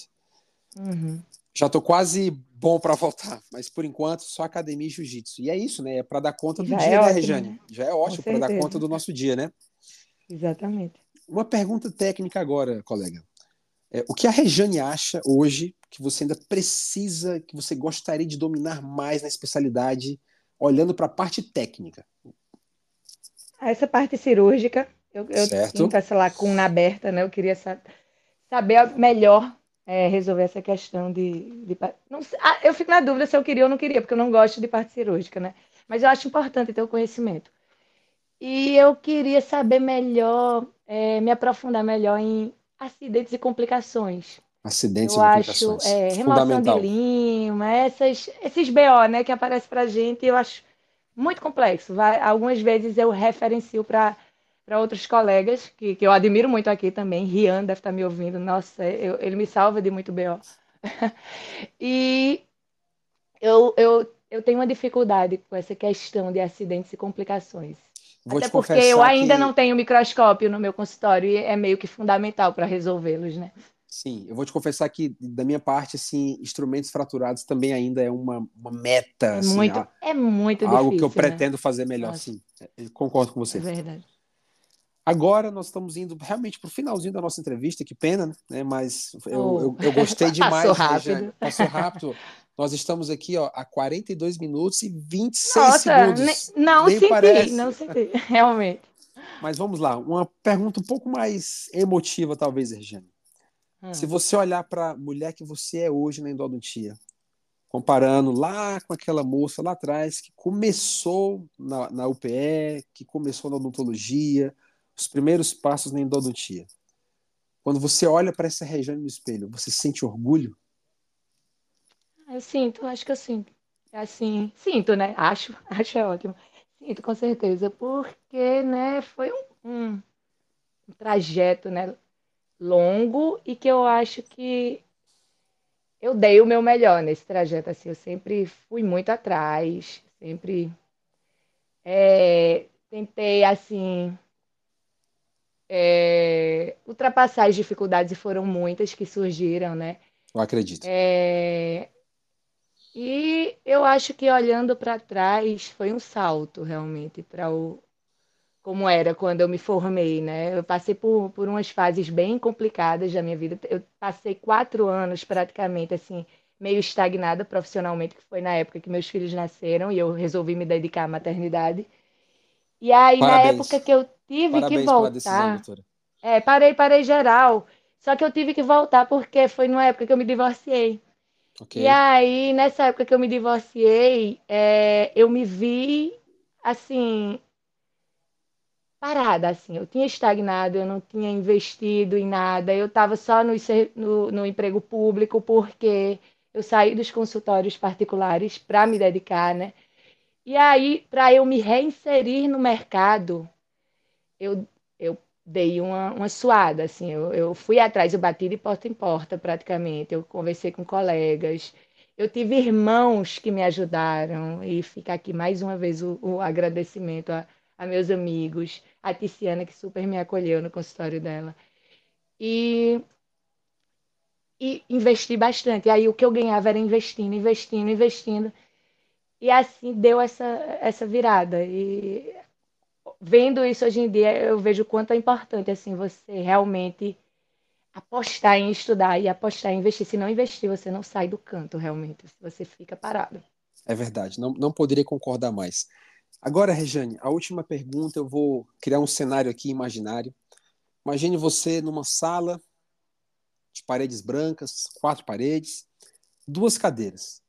Uhum. Já estou quase bom para voltar, mas por enquanto só academia e jiu-jitsu. E é isso, né? É para dar conta do Já dia, é né, ótimo, Rejane? Né? Já é ótimo para dar conta do nosso dia, né? Exatamente. Uma pergunta técnica agora, colega. É, o que a Rejane acha hoje que você ainda precisa, que você gostaria de dominar mais na especialidade, olhando para a parte técnica? Essa parte cirúrgica, eu, eu sinto essa lacuna aberta, né? Eu queria saber melhor é, resolver essa questão de. de não, ah, eu fico na dúvida se eu queria ou não queria, porque eu não gosto de parte cirúrgica, né? Mas eu acho importante ter o conhecimento. E eu queria saber melhor, é, me aprofundar melhor em acidentes e complicações. Acidentes eu e acho, é, remoção de lima, essas, esses BO né, que aparecem para a gente, eu acho muito complexo. Vai, algumas vezes eu referencio para outros colegas, que, que eu admiro muito aqui também. Rian deve estar tá me ouvindo, nossa, eu, ele me salva de muito BO. e eu, eu, eu tenho uma dificuldade com essa questão de acidentes e complicações. Vou Até porque eu ainda que... não tenho microscópio no meu consultório e é meio que fundamental para resolvê-los, né? Sim, eu vou te confessar que, da minha parte, assim, instrumentos fraturados também ainda é uma, uma meta. É assim, muito, é muito algo difícil. Algo que eu né? pretendo fazer melhor, Nossa. sim. Concordo com você. É verdade. Agora nós estamos indo realmente para o finalzinho da nossa entrevista, que pena, né? Mas eu, oh. eu, eu, gostei demais. Passou rápido. Passou rápido. Nós estamos aqui ó, há 42 minutos e 26 Nossa, segundos. não Nem senti, parece. não senti, realmente. Mas vamos lá, uma pergunta um pouco mais emotiva, talvez, Regiane. Hum. Se você olhar para a mulher que você é hoje na endodontia, comparando lá com aquela moça lá atrás que começou na, na UPE, que começou na odontologia, os primeiros passos na endodontia. Quando você olha para essa região no espelho, você sente orgulho? Eu sinto, acho que eu sinto. É assim, sinto, né? Acho, acho é ótimo. Sinto com certeza, porque, né, foi um, um, um trajeto, né, longo e que eu acho que eu dei o meu melhor nesse trajeto. Assim, eu sempre fui muito atrás, sempre é, tentei assim é, ultrapassar as dificuldades e foram muitas que surgiram, né? Eu acredito. É, e eu acho que olhando para trás foi um salto realmente para o, como era quando eu me formei, né? Eu passei por, por umas fases bem complicadas da minha vida. Eu passei quatro anos praticamente assim, meio estagnada profissionalmente, que foi na época que meus filhos nasceram e eu resolvi me dedicar à maternidade. E aí, Parabéns. na época que eu tive Parabéns que voltar. Decisão, é, parei, parei geral. Só que eu tive que voltar porque foi numa época que eu me divorciei. Okay. E aí, nessa época que eu me divorciei, é, eu me vi assim parada, assim. Eu tinha estagnado, eu não tinha investido em nada, eu estava só no, no, no emprego público porque eu saí dos consultórios particulares para me dedicar, né? E aí, para eu me reinserir no mercado, eu, eu dei uma, uma suada, assim, eu, eu fui atrás, eu bati de porta em porta praticamente, eu conversei com colegas, eu tive irmãos que me ajudaram, e fica aqui mais uma vez o, o agradecimento a, a meus amigos, a Tiziana, que super me acolheu no consultório dela. E, e investi bastante. Aí o que eu ganhava era investindo, investindo, investindo. E assim deu essa, essa virada. E vendo isso hoje em dia, eu vejo o quanto é importante assim você realmente apostar em estudar e apostar em investir. Se não investir, você não sai do canto realmente, você fica parado. É verdade, não, não poderia concordar mais. Agora, Rejane, a última pergunta, eu vou criar um cenário aqui imaginário. Imagine você numa sala de paredes brancas, quatro paredes, duas cadeiras.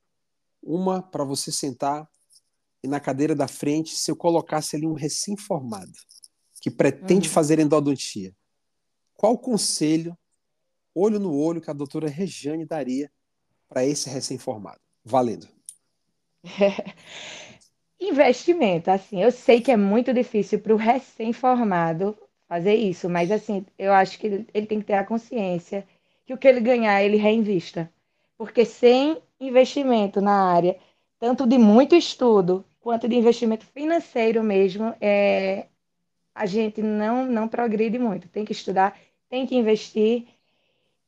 Uma para você sentar e na cadeira da frente, se eu colocasse ali um recém-formado que pretende uhum. fazer endodontia, qual conselho, olho no olho, que a doutora Rejane daria para esse recém-formado? Valendo. Investimento, assim, eu sei que é muito difícil para o recém-formado fazer isso, mas assim, eu acho que ele tem que ter a consciência que o que ele ganhar, ele reinvista. Porque sem investimento na área, tanto de muito estudo quanto de investimento financeiro mesmo, é, a gente não, não progride muito. Tem que estudar, tem que investir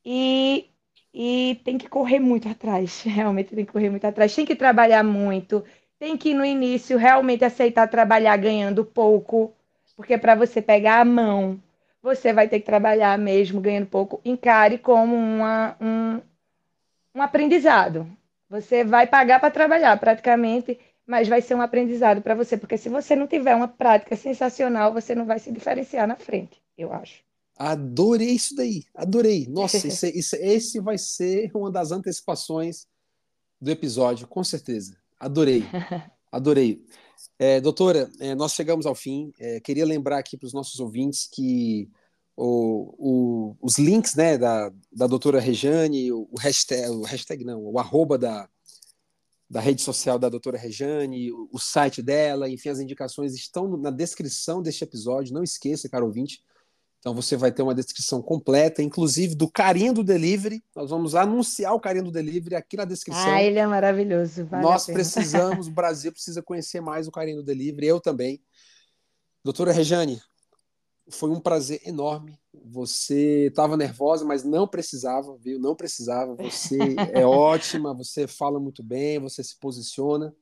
e, e tem que correr muito atrás. Realmente tem que correr muito atrás. Tem que trabalhar muito tem que no início realmente aceitar trabalhar ganhando pouco, porque para você pegar a mão, você vai ter que trabalhar mesmo ganhando pouco. Encare como uma, um, um aprendizado. Você vai pagar para trabalhar praticamente, mas vai ser um aprendizado para você, porque se você não tiver uma prática sensacional, você não vai se diferenciar na frente, eu acho. Adorei isso daí, adorei. Nossa, isso, isso, esse vai ser uma das antecipações do episódio, com certeza. Adorei, adorei. É, doutora, é, nós chegamos ao fim. É, queria lembrar aqui para os nossos ouvintes que o, o, os links né, da, da doutora Rejane, o, o, hashtag, o hashtag não, o arroba da, da rede social da doutora Rejane, o, site dela, enfim, as indicações estão na descrição deste episódio. Não esqueça, caro ouvinte, então você vai ter uma descrição completa, inclusive do carinho do delivery. Nós vamos anunciar o carinho do delivery aqui na descrição. Ah, ele é maravilhoso. Vale Nós precisamos, o Brasil precisa conhecer mais o carinho do delivery, eu também. Doutora Rejane, foi um prazer enorme. Você estava nervosa, mas não precisava, viu? Não precisava. Você é ótima, você fala muito bem, você se posiciona.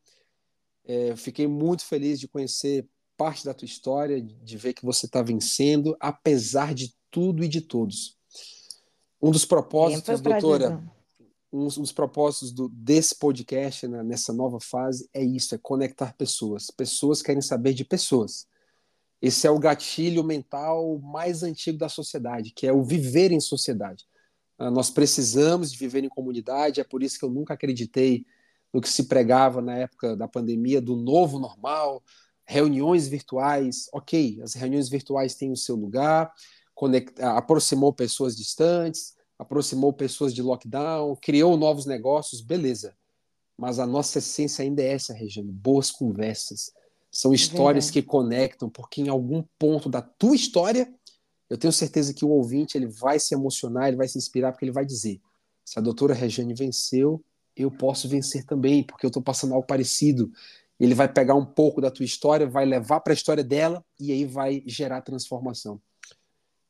É, fiquei muito feliz de conhecer parte da tua história, de ver que você está vencendo, apesar de tudo e de todos. Um dos propósitos, doutora, um dos propósitos do, desse podcast, né, nessa nova fase, é isso: é conectar pessoas. Pessoas querem saber de pessoas. Esse é o gatilho mental mais antigo da sociedade, que é o viver em sociedade. Ah, nós precisamos de viver em comunidade, é por isso que eu nunca acreditei no que se pregava na época da pandemia do novo normal, reuniões virtuais, ok, as reuniões virtuais têm o seu lugar, conecta, aproximou pessoas distantes, aproximou pessoas de lockdown, criou novos negócios, beleza. Mas a nossa essência ainda é essa, Regina, boas conversas. São histórias que conectam, porque em algum ponto da tua história, eu tenho certeza que o ouvinte ele vai se emocionar, ele vai se inspirar, porque ele vai dizer: se a doutora Regiane venceu, eu posso vencer também, porque eu estou passando algo parecido ele vai pegar um pouco da tua história, vai levar para a história dela e aí vai gerar transformação.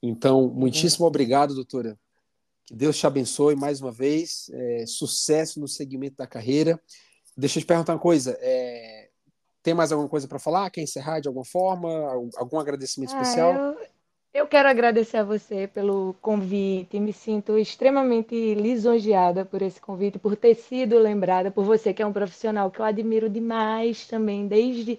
Então, muitíssimo obrigado, doutora. Que Deus te abençoe mais uma vez. É, sucesso no segmento da carreira. Deixa eu te perguntar uma coisa. É, tem mais alguma coisa para falar? Quer encerrar de alguma forma? Algum agradecimento ah, especial? Eu, eu quero agradecer a você pelo convite. Me sinto extremamente lisonjeada por esse convite, por ter sido lembrada por você, que é um profissional que eu admiro demais também, desde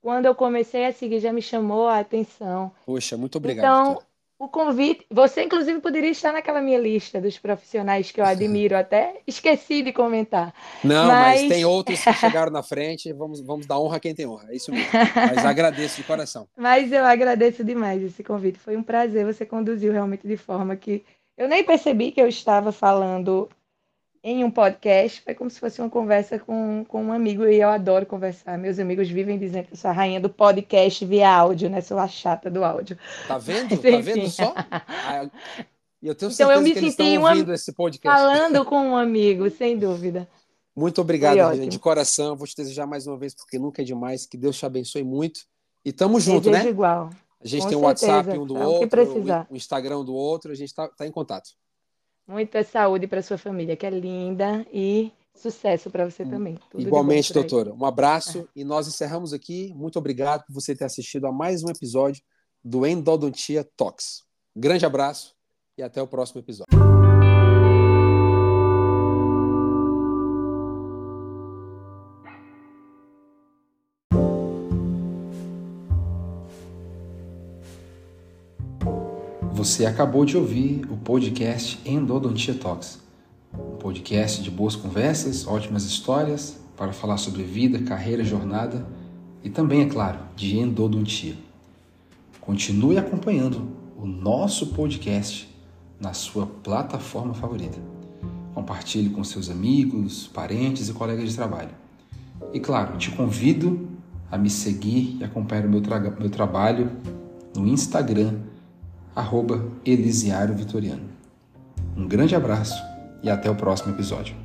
quando eu comecei a seguir, já me chamou a atenção. Poxa, muito obrigado. Então, o convite. Você, inclusive, poderia estar naquela minha lista dos profissionais que eu admiro, até esqueci de comentar. Não, mas, mas tem outros que chegaram na frente. Vamos, vamos dar honra a quem tem honra. É isso mesmo. Mas agradeço de coração. Mas eu agradeço demais esse convite. Foi um prazer. Você conduziu realmente de forma que eu nem percebi que eu estava falando em um podcast, foi como se fosse uma conversa com, com um amigo, e eu adoro conversar. Meus amigos vivem dizendo que eu sou a rainha do podcast via áudio, né? Sou a chata do áudio. Tá vendo? Mas, tá vendo só? Ah, eu tenho certeza então, eu me que eles estão ouvindo esse podcast. Falando com um amigo, sem dúvida. Muito obrigado, de coração. Vou te desejar mais uma vez, porque nunca é demais. Que Deus te abençoe muito. E tamo junto, Desejo né? igual. A gente com tem o um WhatsApp um do é outro, o Instagram do outro, a gente tá, tá em contato. Muita saúde para sua família, que é linda, e sucesso para você também. Tudo Igualmente, doutora. Um abraço e nós encerramos aqui. Muito obrigado por você ter assistido a mais um episódio do Endodontia Talks. Grande abraço e até o próximo episódio. Você acabou de ouvir o podcast Endodontia Talks, um podcast de boas conversas, ótimas histórias para falar sobre vida, carreira, jornada e também, é claro, de endodontia. Continue acompanhando o nosso podcast na sua plataforma favorita. Compartilhe com seus amigos, parentes e colegas de trabalho. E claro, te convido a me seguir e acompanhar o meu, tra meu trabalho no Instagram arroba Elisiário Vitoriano. Um grande abraço e até o próximo episódio.